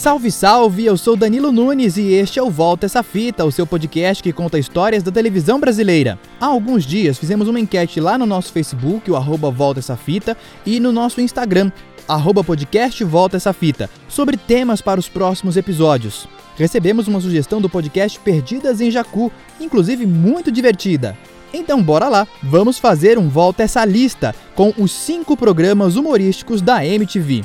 Salve, salve! Eu sou Danilo Nunes e este é o Volta Essa Fita, o seu podcast que conta histórias da televisão brasileira. Há alguns dias fizemos uma enquete lá no nosso Facebook, o arroba Volta Essa Fita, e no nosso Instagram, arroba podcast Volta Essa Fita, sobre temas para os próximos episódios. Recebemos uma sugestão do podcast Perdidas em Jacu, inclusive muito divertida. Então bora lá, vamos fazer um Volta Essa Lista com os cinco programas humorísticos da MTV.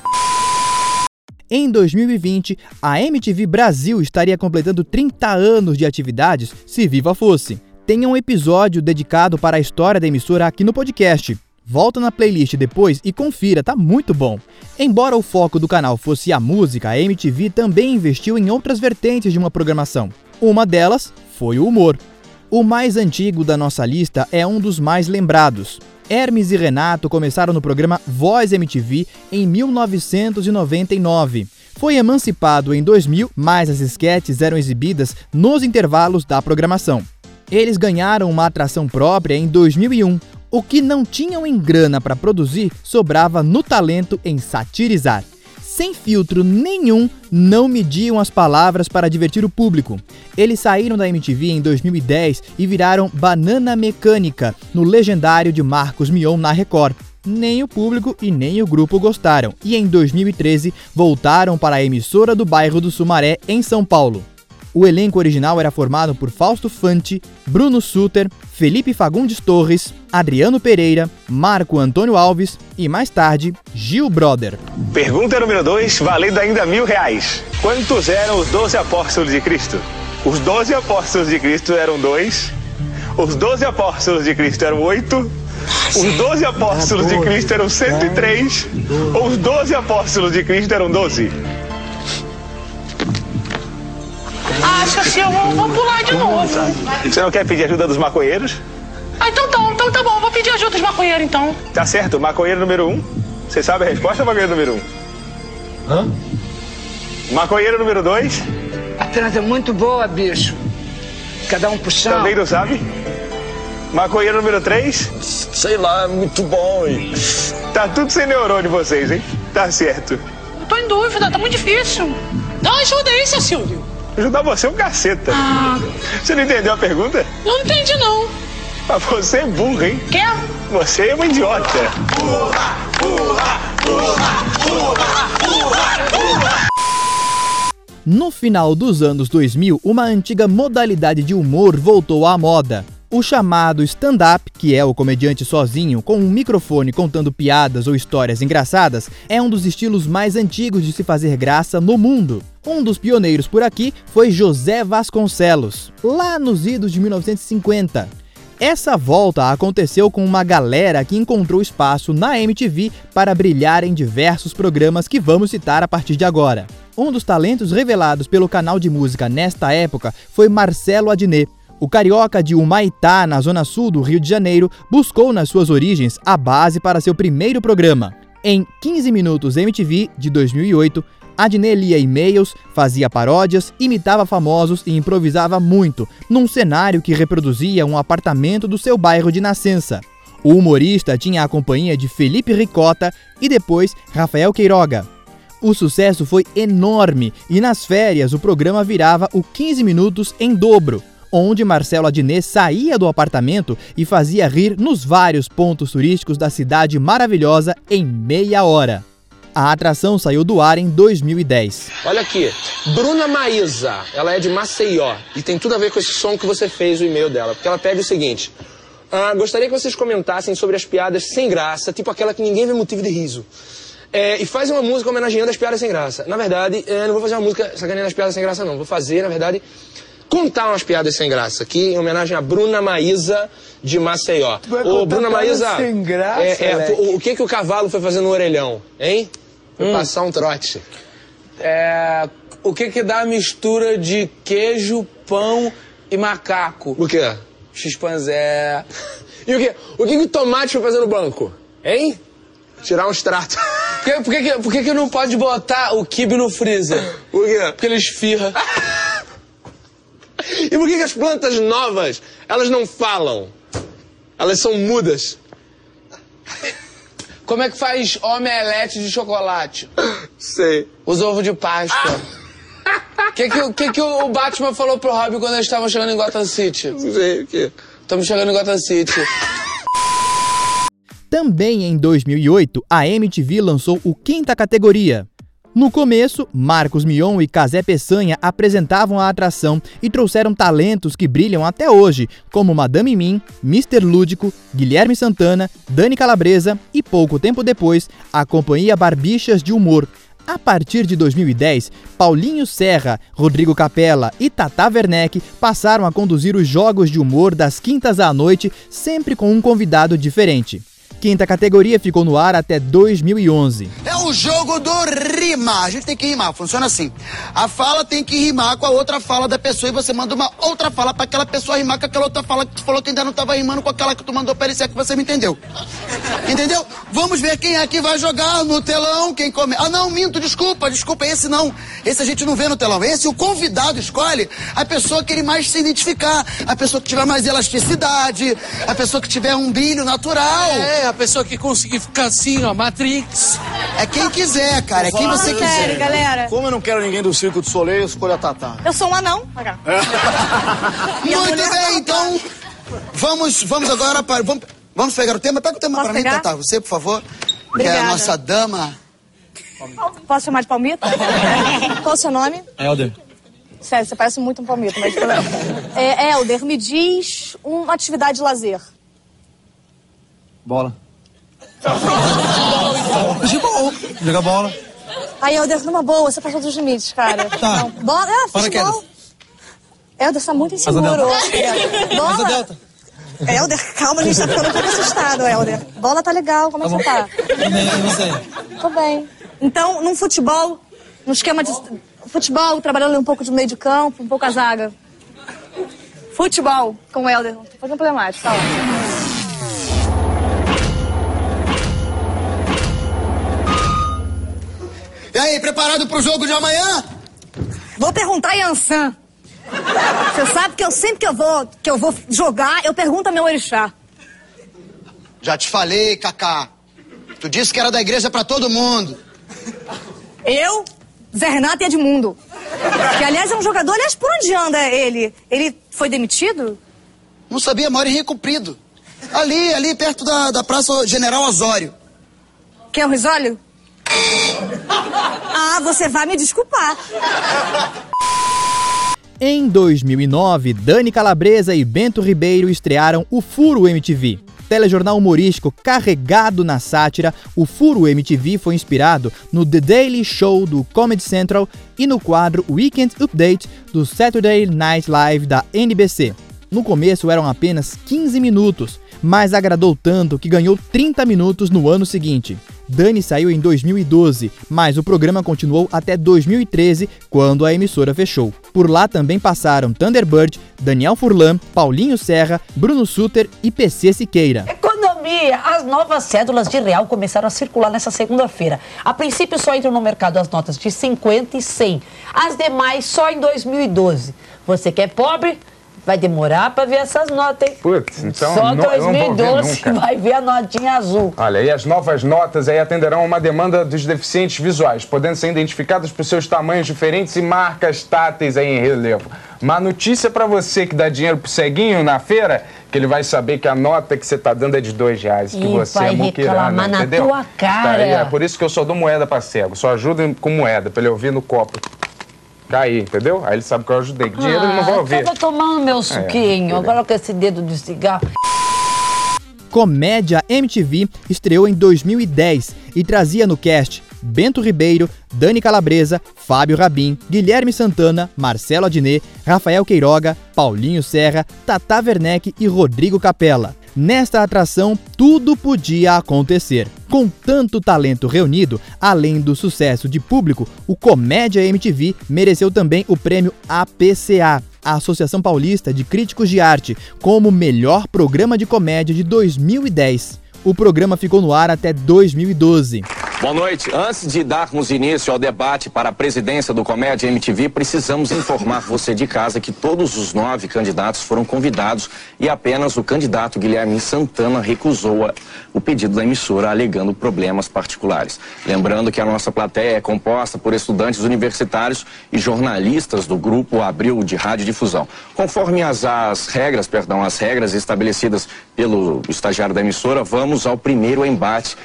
Em 2020, a MTV Brasil estaria completando 30 anos de atividades se viva fosse. Tem um episódio dedicado para a história da emissora aqui no podcast. Volta na playlist depois e confira, tá muito bom. Embora o foco do canal fosse a música, a MTV também investiu em outras vertentes de uma programação. Uma delas foi o humor. O mais antigo da nossa lista é um dos mais lembrados. Hermes e Renato começaram no programa Voz MTV em 1999. Foi emancipado em 2000, mas as esquetes eram exibidas nos intervalos da programação. Eles ganharam uma atração própria em 2001. O que não tinham em grana para produzir sobrava no talento em satirizar sem filtro nenhum, não mediam as palavras para divertir o público. Eles saíram da MTV em 2010 e viraram Banana Mecânica, no legendário de Marcos Mion na Record. Nem o público e nem o grupo gostaram, e em 2013 voltaram para a emissora do bairro do Sumaré, em São Paulo. O elenco original era formado por Fausto Fante, Bruno Suter, Felipe Fagundes Torres, Adriano Pereira, Marco Antônio Alves e, mais tarde, Gil Brother. Pergunta número 2, valendo ainda mil reais. Quantos eram os doze apóstolos de Cristo? Os doze apóstolos de Cristo eram dois, os doze apóstolos de Cristo eram oito, os doze apóstolos de Cristo eram 103, ou os doze apóstolos de Cristo eram doze? Acho assim, eu vou, vou pular de novo. Você não quer pedir ajuda dos maconheiros? Ah, então tá, então tá bom, vou pedir ajuda dos maconheiros então. Tá certo, maconheiro número um. Você sabe a resposta, maconheiro número um? Hã? Maconheiro número dois, A trans é muito boa, bicho. Cada um puxando. também não sabe? Maconheiro número três, Sei lá, é muito bom. E... tá tudo sem neurônio vocês, hein? Tá certo. Eu tô em dúvida, tá muito difícil. Dá uma ajuda aí, seu Silvio. Ajudar você é um caceta. Ah, Você não entendeu a pergunta? não entendi não. Ah, Você é burro, hein? Quer? Você é uma idiota. No final dos anos 2000, uma antiga modalidade de humor voltou à moda. O chamado stand-up, que é o comediante sozinho com um microfone contando piadas ou histórias engraçadas, é um dos estilos mais antigos de se fazer graça no mundo. Um dos pioneiros por aqui foi José Vasconcelos, lá nos idos de 1950. Essa volta aconteceu com uma galera que encontrou espaço na MTV para brilhar em diversos programas que vamos citar a partir de agora. Um dos talentos revelados pelo canal de música nesta época foi Marcelo Adnet. O carioca de Humaitá, na zona sul do Rio de Janeiro, buscou nas suas origens a base para seu primeiro programa. Em 15 Minutos MTV, de 2008, Adnet lia e-mails, fazia paródias, imitava famosos e improvisava muito, num cenário que reproduzia um apartamento do seu bairro de nascença. O humorista tinha a companhia de Felipe Ricota e depois Rafael Queiroga. O sucesso foi enorme e nas férias o programa virava o 15 Minutos em dobro, onde Marcelo Adnet saía do apartamento e fazia rir nos vários pontos turísticos da cidade maravilhosa em meia hora. A atração saiu do ar em 2010. Olha aqui, Bruna Maísa, ela é de Maceió e tem tudo a ver com esse som que você fez o e-mail dela, porque ela pede o seguinte: ah, gostaria que vocês comentassem sobre as piadas sem graça, tipo aquela que ninguém vê motivo de riso. É, e faz uma música homenageando as piadas sem graça. Na verdade, eu não vou fazer uma música sacaneando as piadas sem graça, não. Vou fazer, na verdade, contar umas piadas sem graça aqui, em homenagem a Bruna Maísa de Maceió. vai Ô, Bruna Maísa, sem graça, é, é, o, o que, que o cavalo foi fazer no orelhão, hein? Foi passar um trote. É, o que que dá a mistura de queijo, pão e macaco? O quê? Xpanzé. E o quê? O que, que o tomate foi fazer no banco? Hein? Tirar um extrato. Por que, por que, que- por que que não pode botar o kibe no freezer? Por quê? Porque ele esfirra. E por que, que as plantas novas, elas não falam? Elas são mudas. Como é que faz omelete de chocolate? Sei. Os ovos de Páscoa. que, que, que, que o Batman falou pro Robin quando eles estavam chegando em Gotham City? Não sei o quê. Estamos chegando em Gotham City. Também em 2008, a MTV lançou o Quinta Categoria. No começo, Marcos Mion e Casé Peçanha apresentavam a atração e trouxeram talentos que brilham até hoje, como Madame Mim, Mr. Lúdico, Guilherme Santana, Dani Calabresa e pouco tempo depois, a companhia Barbichas de Humor. A partir de 2010, Paulinho Serra, Rodrigo Capella e Tata Werneck passaram a conduzir os jogos de humor das quintas à noite, sempre com um convidado diferente. Quinta categoria ficou no ar até 2011. É o jogo do rimar. A gente tem que rimar. Funciona assim. A fala tem que rimar com a outra fala da pessoa e você manda uma outra fala para aquela pessoa rimar com aquela outra fala que tu falou que ainda não estava rimando com aquela que tu mandou parecer que você me entendeu. Entendeu? Vamos ver quem é que vai jogar no telão, quem come. Ah, não, minto, desculpa, desculpa, esse não. Esse a gente não vê no telão. Esse o convidado escolhe a pessoa que ele mais se identificar, a pessoa que tiver mais elasticidade, a pessoa que tiver um brilho natural. É, a pessoa que conseguir ficar assim, ó, Matrix. É quem quiser, cara, é quem você Sério, quiser. galera. Como eu não quero ninguém do Circo do Soleil, eu escolho a Tatá. Eu sou um anão. Minha Muito bem, então vamos, vamos agora para. Vamos, vamos pegar o tema? Pega o tema Posso para mim, pegar? Tatá. Você, por favor. Que é Obrigada. a nossa dama. Posso chamar de palmito? Qual o seu nome? Helder. Sério, você parece muito um palmito, mas tudo bem. É, Helder, me diz uma atividade de lazer. Bola. Futebol. Jogar bola. Aí, Helder, numa boa, você passou dos limites, cara. Tá. Não. Bola, ah, futebol. Helder, você tá muito inseguro hoje. Bola. Delta. Helder, calma, a gente tá ficando um pouco assustado, Helder. Bola tá legal, como é que você tá? Também, e você? Tô bem. Então, num futebol, num esquema de futebol, trabalhando um pouco de meio de campo, um pouco a zaga. Futebol com o Helder. Tô fazendo problemático, tá lá. E aí, preparado pro jogo de amanhã? Vou perguntar a Yansan. Você sabe que eu sempre que eu vou, que eu vou jogar, eu pergunto a meu orixá. Já te falei, Cacá. Tu disse que era da igreja pra todo mundo. Eu, Zé Renato e Edmundo. Que, aliás, é um jogador. Aliás, por onde anda ele? Ele foi demitido? Não sabia, mora em Rio Comprido. Ali, ali perto da, da Praça General Osório. Quem é o Risólio? Ah, você vai me desculpar. Em 2009, Dani Calabresa e Bento Ribeiro estrearam o Furo MTV. Telejornal humorístico carregado na sátira, o Furo MTV foi inspirado no The Daily Show do Comedy Central e no quadro Weekend Update do Saturday Night Live da NBC. No começo eram apenas 15 minutos, mas agradou tanto que ganhou 30 minutos no ano seguinte. Dani saiu em 2012, mas o programa continuou até 2013, quando a emissora fechou. Por lá também passaram Thunderbird, Daniel Furlan, Paulinho Serra, Bruno Suter e PC Siqueira. Economia! As novas cédulas de real começaram a circular nessa segunda-feira. A princípio só entram no mercado as notas de 50 e 100. As demais só em 2012. Você que é pobre, vai demorar para ver essas notas, hein? Putz, então só ver 2012 nunca. vai ver a notinha azul. Olha, e as novas notas aí atenderão a uma demanda dos deficientes visuais, podendo ser identificadas por seus tamanhos diferentes e marcas táteis aí em relevo. Uma notícia pra você que dá dinheiro pro ceguinho na feira, que ele vai saber que a nota que você tá dando é de dois reais, que você vai é muquirana, na entendeu? tua cara. Tá é por isso que eu só dou moeda pra cego, só ajudo com moeda, pra ele ouvir no copo. Cair, entendeu? Aí ele sabe que eu ajudei. Que dinheiro ele não vai Ah, ouvir. Tava tomando meu suquinho, agora com esse dedo de cigarro. Comédia MTV estreou em 2010 e trazia no cast Bento Ribeiro, Dani Calabresa, Fábio Rabin, Guilherme Santana, Marcelo Adnet, Rafael Queiroga, Paulinho Serra, Tata Werneck e Rodrigo Capella. Nesta atração, tudo podia acontecer. Com tanto talento reunido, além do sucesso de público, o Comédia MTV mereceu também o prêmio APCA, a Associação Paulista de Críticos de Arte, como melhor programa de comédia de 2010. O programa ficou no ar até 2012. Boa noite. Antes de darmos início ao debate para a presidência do Comédia MTV, precisamos informar você de casa que todos os nove candidatos foram convidados e apenas o candidato Guilherme Santana recusou o pedido da emissora, alegando problemas particulares. Lembrando que a nossa plateia é composta por estudantes universitários e jornalistas do grupo Abril de Radiodifusão. Conforme as, as regras, perdão, as regras estabelecidas pelo estagiário da emissora, vamos ao primeiro embate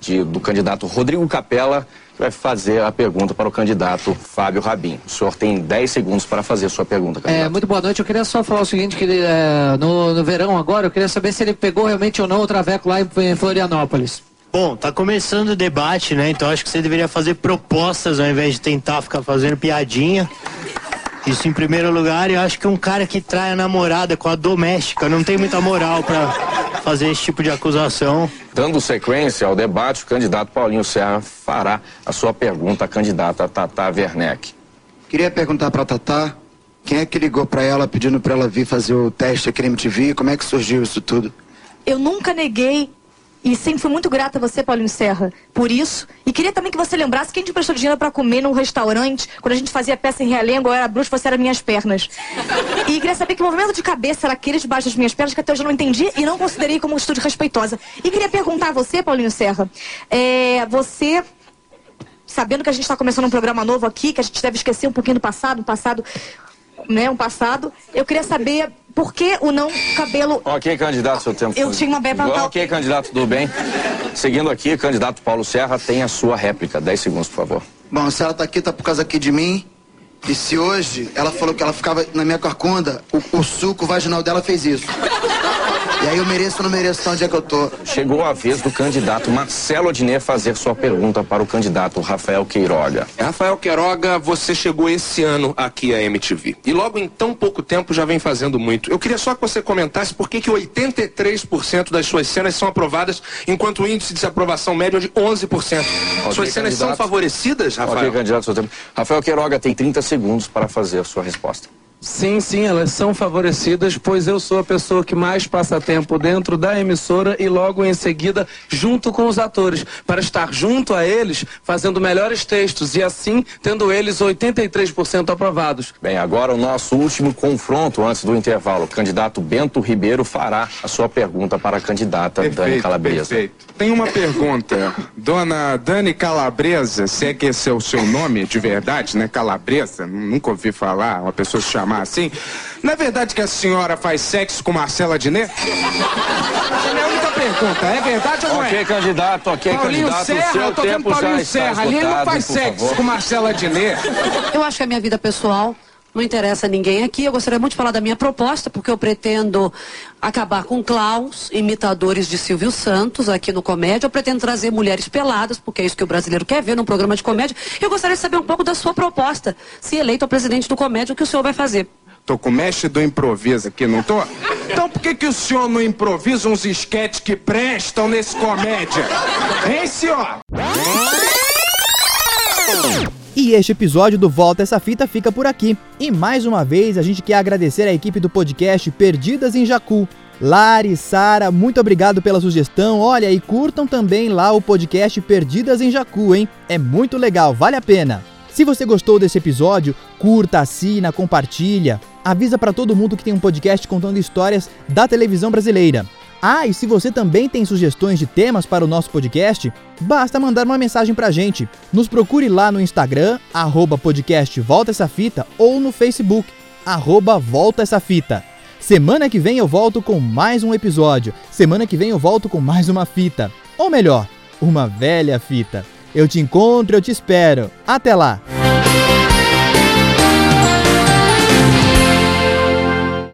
de, do candidato Rodrigo Capella, que vai fazer a pergunta para o candidato Fábio Rabin. O senhor tem 10 segundos para fazer a sua pergunta, candidato. É, muito boa noite. Eu queria só falar o seguinte, que é, no, no verão agora, eu queria saber se ele pegou realmente ou não o Traveco lá em, em Florianópolis. Bom, tá começando o debate, né? Então acho que você deveria fazer propostas ao invés de tentar ficar fazendo piadinha. Isso em primeiro lugar, eu acho que um cara que trai a namorada com a doméstica não tem muita moral para fazer esse tipo de acusação. Dando sequência ao debate, o candidato Paulinho Serra fará a sua pergunta à candidata Tata Werneck. Queria perguntar pra Tatá, quem é que ligou pra ela pedindo pra ela vir fazer o teste aqui na MTV? Como é que surgiu isso tudo? Eu nunca neguei e sempre fui muito grata a você, Paulinho Serra, por isso. E queria também que você lembrasse quem te prestou dinheiro para comer num restaurante, quando a gente fazia peça em Realengo, eu era bruxo, você era minhas pernas. E queria saber que movimento de cabeça era aquele debaixo das minhas pernas, que até hoje eu não entendi e não considerei como atitude respeitosa. E queria perguntar a você, Paulinho Serra, é, você sabendo que a gente está começando um programa novo aqui, que a gente deve esquecer um pouquinho do passado, um passado, né, um passado. Eu queria saber por que o não cabelo. Ok, candidato, seu tempo. Eu tinha uma beba mental. Ok, candidato, tudo bem. Seguindo aqui, candidato Paulo Serra tem a sua réplica. 10 segundos, por favor. Bom, se ela tá aqui, tá por causa aqui de mim. E se hoje ela falou que ela ficava na minha carcunda, o, o suco vaginal dela fez isso. E aí eu mereço ou não mereço estar onde é que eu tô? Chegou a vez do candidato Marcelo Adnet fazer sua pergunta para o candidato Rafael Queiroga. Rafael Queiroga, você chegou esse ano aqui à MTV. E logo em tão pouco tempo já vem fazendo muito. Eu queria só que você comentasse por que, que 83% das suas cenas são aprovadas, enquanto o índice de aprovação médio é de 11%. Ok, suas cenas são favorecidas, Rafael? Ok, candidato, seu tempo. Rafael Queiroga tem 30 segundos para fazer a sua resposta. Sim, sim, elas são favorecidas, pois eu sou a pessoa que mais passa tempo dentro da emissora e logo em seguida junto com os atores, para estar junto a eles, fazendo melhores textos e assim tendo eles 83% aprovados. Bem, agora o nosso último confronto antes do intervalo. O candidato Bento Ribeiro fará a sua pergunta para a candidata Dani Calabresa. Perfeito. Tem uma pergunta. Dona Dani Calabresa, se é que esse é o seu nome de verdade, né? Calabresa, nunca ouvi falar, uma pessoa se chamar assim. Não é verdade que a senhora faz sexo com Marcela Diné? Essa é a minha única pergunta. É verdade ou não é? Ok, candidato, ok, Paulinho candidato. Serra, o seu eu tô vendo tempo Paulinho já está Serra. Ali ele não faz sexo favor. com Marcela Diné. Eu acho que a minha vida pessoal não interessa a ninguém aqui. Eu gostaria muito de falar da minha proposta, porque eu pretendo acabar com clowns, imitadores de Silvio Santos aqui no Comédia. Eu pretendo trazer mulheres peladas, porque é isso que o brasileiro quer ver num programa de comédia. Eu gostaria de saber um pouco da sua proposta. Se eleito a presidente do Comédia, o que o senhor vai fazer? Tô com o mestre do improviso aqui, não tô? Então por que, que o senhor não improvisa uns esquetes que prestam nesse comédia? Hein, senhor? E este episódio do Volta Essa Fita fica por aqui. E mais uma vez a gente quer agradecer a equipe do podcast Perdidas em Jacu. Lari, Sara, muito obrigado pela sugestão. Olha, e curtam também lá o podcast Perdidas em Jacu, hein? É muito legal, vale a pena. Se você gostou desse episódio, curta, assina, compartilha. Avisa pra todo mundo que tem um podcast contando histórias da televisão brasileira. Ah, e se você também tem sugestões de temas para o nosso podcast, basta mandar uma mensagem pra gente. Nos procure lá no Instagram, arroba podcast Volta Essa Fita, ou no Facebook, arroba Volta Essa Fita. Semana que vem eu volto com mais um episódio. Semana que vem eu volto com mais uma fita. Ou melhor, uma velha fita. Eu te encontro, eu te espero. Até lá!